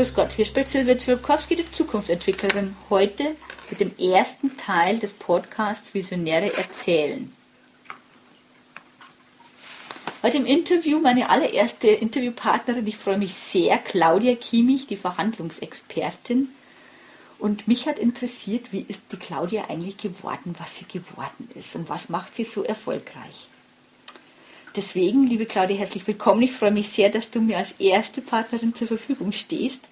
Grüß Gott, hier spricht Silvia Zwielkowski, die Zukunftsentwicklerin, heute mit dem ersten Teil des Podcasts Visionäre erzählen. Heute im Interview meine allererste Interviewpartnerin, ich freue mich sehr, Claudia Kiemich, die Verhandlungsexpertin. Und mich hat interessiert, wie ist die Claudia eigentlich geworden, was sie geworden ist und was macht sie so erfolgreich. Deswegen, liebe Claudia, herzlich willkommen. Ich freue mich sehr, dass du mir als erste Partnerin zur Verfügung stehst.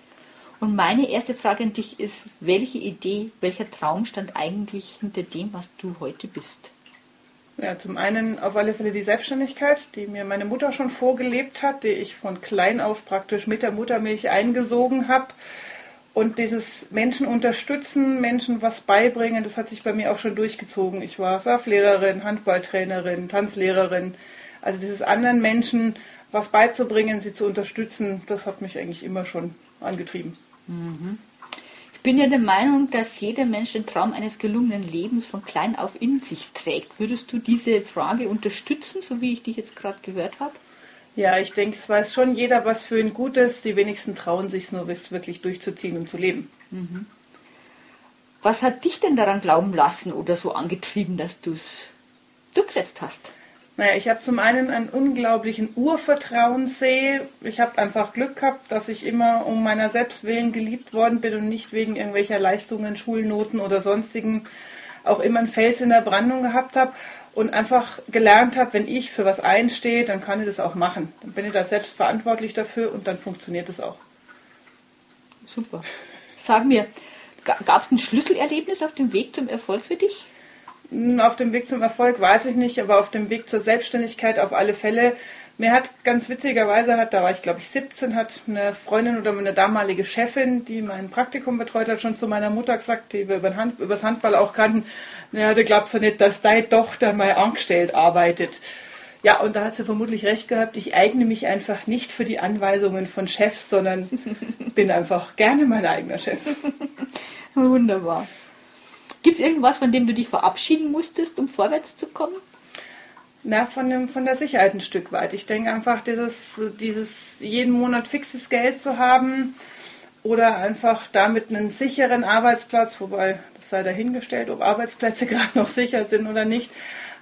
Und meine erste Frage an dich ist, welche Idee, welcher Traum stand eigentlich hinter dem, was du heute bist? Ja, zum einen auf alle Fälle die Selbstständigkeit, die mir meine Mutter schon vorgelebt hat, die ich von klein auf praktisch mit der Muttermilch eingesogen habe. Und dieses Menschen unterstützen, Menschen was beibringen, das hat sich bei mir auch schon durchgezogen. Ich war Surflehrerin, Handballtrainerin, Tanzlehrerin, also dieses anderen Menschen was beizubringen, sie zu unterstützen, das hat mich eigentlich immer schon angetrieben. Mhm. Ich bin ja der Meinung, dass jeder Mensch den Traum eines gelungenen Lebens von klein auf in sich trägt. Würdest du diese Frage unterstützen, so wie ich dich jetzt gerade gehört habe? Ja, ich denke, es weiß schon jeder, was für ein Gutes. Die wenigsten trauen sich nur, wirklich durchzuziehen und zu leben. Mhm. Was hat dich denn daran glauben lassen oder so angetrieben, dass du es durchgesetzt hast? Naja, ich habe zum einen einen unglaublichen Urvertrauenssee. Ich habe einfach Glück gehabt, dass ich immer um meiner selbst willen geliebt worden bin und nicht wegen irgendwelcher Leistungen, Schulnoten oder sonstigen auch immer einen Fels in der Brandung gehabt habe und einfach gelernt habe, wenn ich für was einstehe, dann kann ich das auch machen. Dann bin ich da selbst verantwortlich dafür und dann funktioniert es auch. Super. Sag mir, gab es ein Schlüsselerlebnis auf dem Weg zum Erfolg für dich? Auf dem Weg zum Erfolg weiß ich nicht, aber auf dem Weg zur Selbstständigkeit auf alle Fälle. Mir hat ganz witzigerweise, hat, da war ich glaube ich 17, hat eine Freundin oder meine damalige Chefin, die mein Praktikum betreut hat, schon zu meiner Mutter gesagt, die wir über, Hand, über das Handball auch kannten, naja, du glaubst ja nicht, dass deine Tochter mal angestellt arbeitet. Ja, und da hat sie vermutlich recht gehabt. Ich eigne mich einfach nicht für die Anweisungen von Chefs, sondern bin einfach gerne mein eigener Chef. Wunderbar. Gibt es irgendwas, von dem du dich verabschieden musstest, um vorwärts zu kommen? Na, von, dem, von der Sicherheit ein Stück weit. Ich denke einfach, dieses, dieses jeden Monat fixes Geld zu haben oder einfach damit einen sicheren Arbeitsplatz, wobei das sei dahingestellt, ob Arbeitsplätze gerade noch sicher sind oder nicht,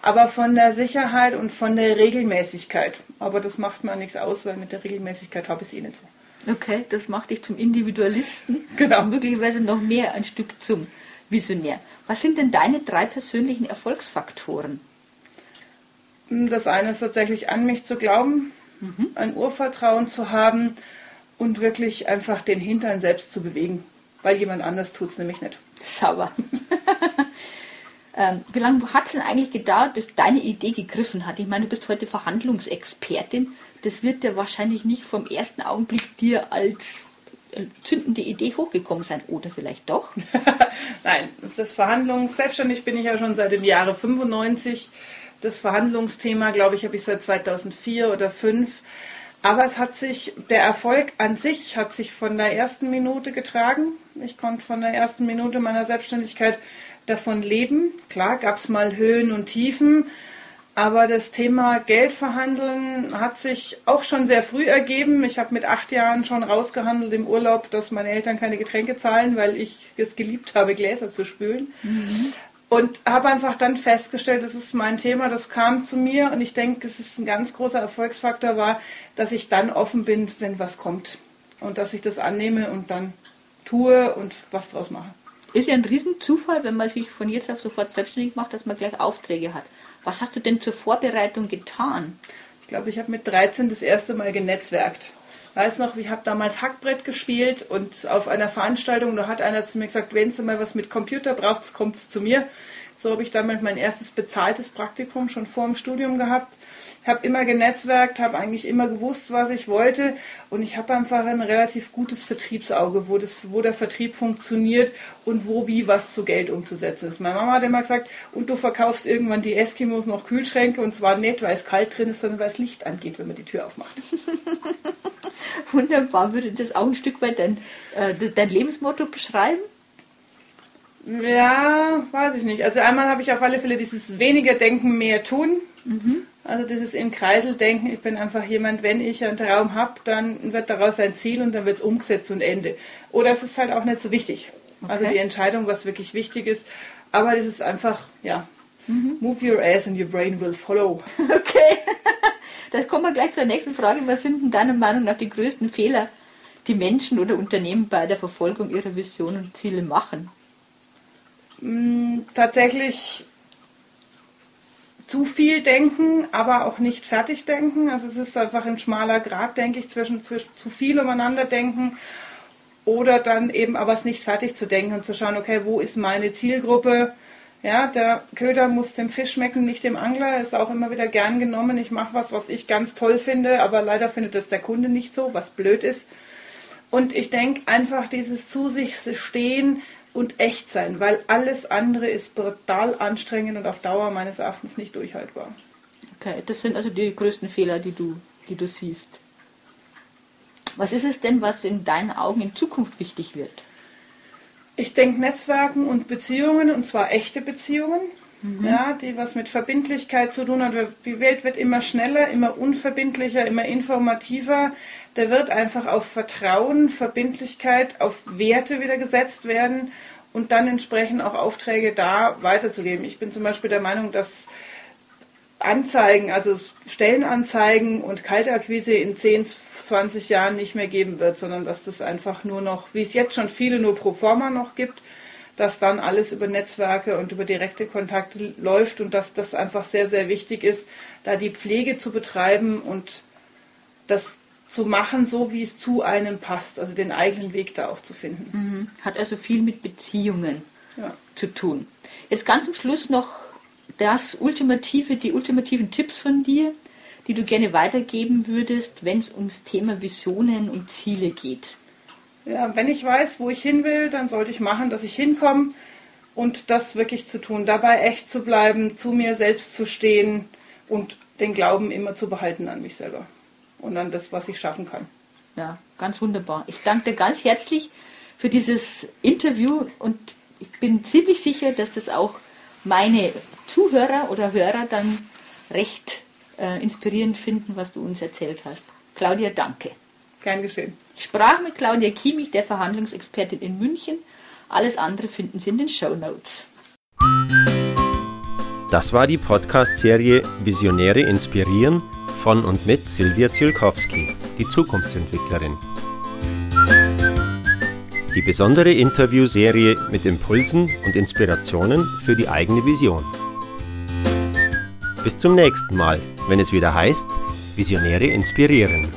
aber von der Sicherheit und von der Regelmäßigkeit. Aber das macht mir nichts aus, weil mit der Regelmäßigkeit habe ich es eh nicht so. Okay, das macht dich zum Individualisten. Genau. Und möglicherweise noch mehr ein Stück zum Visionär. Was sind denn deine drei persönlichen Erfolgsfaktoren? Das eine ist tatsächlich an mich zu glauben, mhm. ein Urvertrauen zu haben und wirklich einfach den Hintern selbst zu bewegen, weil jemand anders tut es nämlich nicht. Sauber. ähm, wie lange hat es denn eigentlich gedauert, bis deine Idee gegriffen hat? Ich meine, du bist heute Verhandlungsexpertin. Das wird ja wahrscheinlich nicht vom ersten Augenblick dir als zündende Idee hochgekommen sein. Oder vielleicht doch? Nein, das Verhandlungs, selbstständig bin ich ja schon seit dem Jahre 95. Das Verhandlungsthema, glaube ich, habe ich seit 2004 oder 2005. Aber es hat sich, der Erfolg an sich hat sich von der ersten Minute getragen. Ich konnte von der ersten Minute meiner Selbstständigkeit davon leben. Klar gab es mal Höhen und Tiefen, aber das Thema Geldverhandeln hat sich auch schon sehr früh ergeben. Ich habe mit acht Jahren schon rausgehandelt im Urlaub, dass meine Eltern keine Getränke zahlen, weil ich es geliebt habe, Gläser zu spülen. Mhm. Und habe einfach dann festgestellt, das ist mein Thema, das kam zu mir und ich denke, es ist ein ganz großer Erfolgsfaktor war, dass ich dann offen bin, wenn was kommt. Und dass ich das annehme und dann tue und was draus mache. Ist ja ein Riesenzufall, wenn man sich von jetzt auf sofort selbstständig macht, dass man gleich Aufträge hat. Was hast du denn zur Vorbereitung getan? Ich glaube, ich habe mit 13 das erste Mal genetzwerkt. Weiß noch, ich habe damals Hackbrett gespielt und auf einer Veranstaltung, da hat einer zu mir gesagt, wenn du mal was mit Computer brauchst, kommt es zu mir. So habe ich damals mein erstes bezahltes Praktikum schon vor dem Studium gehabt. habe immer genetzwerkt, habe eigentlich immer gewusst, was ich wollte und ich habe einfach ein relativ gutes Vertriebsauge, wo, das, wo der Vertrieb funktioniert und wo wie was zu Geld umzusetzen ist. Meine Mama hat immer gesagt, und du verkaufst irgendwann die Eskimos noch Kühlschränke und zwar nicht, weil es kalt drin ist, sondern weil es Licht angeht, wenn man die Tür aufmacht. Wunderbar, würde das auch ein Stück weit dein, äh, dein Lebensmotto beschreiben? Ja, weiß ich nicht. Also einmal habe ich auf alle Fälle dieses weniger denken, mehr tun. Mhm. Also dieses im Kreisel denken, ich bin einfach jemand, wenn ich einen Traum habe, dann wird daraus ein Ziel und dann wird es umgesetzt und Ende. Oder es ist halt auch nicht so wichtig. Also okay. Also die Entscheidung, was wirklich wichtig ist. Aber das ist einfach, ja, mhm. move your ass and your brain will follow. Okay, das kommen wir gleich zur nächsten Frage. Was sind denn deiner Meinung nach die größten Fehler, die Menschen oder Unternehmen bei der Verfolgung ihrer Visionen und Ziele machen? Mm, tatsächlich zu viel denken, aber auch nicht fertig denken. Also es ist einfach ein schmaler Grad, denke ich, zwischen, zwischen zu viel umeinander denken oder dann eben aber es nicht fertig zu denken und zu schauen, okay, wo ist meine Zielgruppe? Ja, der Köder muss dem Fisch schmecken, nicht dem Angler. Ist auch immer wieder gern genommen. Ich mache was, was ich ganz toll finde, aber leider findet das der Kunde nicht so, was blöd ist. Und ich denke einfach dieses zu sich stehen, und echt sein, weil alles andere ist brutal anstrengend und auf Dauer meines Erachtens nicht durchhaltbar. Okay, das sind also die größten Fehler, die du, die du siehst. Was ist es denn, was in deinen Augen in Zukunft wichtig wird? Ich denke Netzwerken und Beziehungen, und zwar echte Beziehungen, mhm. ja, die was mit Verbindlichkeit zu tun haben. Die Welt wird immer schneller, immer unverbindlicher, immer informativer. Da wird einfach auf Vertrauen, Verbindlichkeit, auf Werte wieder gesetzt werden und dann entsprechend auch Aufträge da weiterzugeben. Ich bin zum Beispiel der Meinung, dass Anzeigen, also Stellenanzeigen und Kaltakquise in 10, 20 Jahren nicht mehr geben wird, sondern dass das einfach nur noch, wie es jetzt schon viele nur pro forma noch gibt, dass dann alles über Netzwerke und über direkte Kontakte läuft und dass das einfach sehr, sehr wichtig ist, da die Pflege zu betreiben und das zu machen, so wie es zu einem passt, also den eigenen Weg da auch zu finden. Mhm. Hat also viel mit Beziehungen ja. zu tun. Jetzt ganz zum Schluss noch das ultimative, die ultimativen Tipps von dir, die du gerne weitergeben würdest, wenn es ums Thema Visionen und Ziele geht. Ja, wenn ich weiß, wo ich hin will, dann sollte ich machen, dass ich hinkomme und das wirklich zu tun, dabei echt zu bleiben, zu mir selbst zu stehen und den Glauben immer zu behalten an mich selber und an das, was ich schaffen kann. Ja, ganz wunderbar. Ich danke dir ganz herzlich für dieses Interview und ich bin ziemlich sicher, dass das auch meine Zuhörer oder Hörer dann recht äh, inspirierend finden, was du uns erzählt hast. Claudia, danke. Gern geschehen. Ich sprach mit Claudia Kiemich, der Verhandlungsexpertin in München. Alles andere finden Sie in den Show Notes. Das war die Podcast-Serie Visionäre inspirieren von und mit Silvia Zielkowski, die Zukunftsentwicklerin. Die besondere Interviewserie mit Impulsen und Inspirationen für die eigene Vision. Bis zum nächsten Mal, wenn es wieder heißt, Visionäre inspirieren.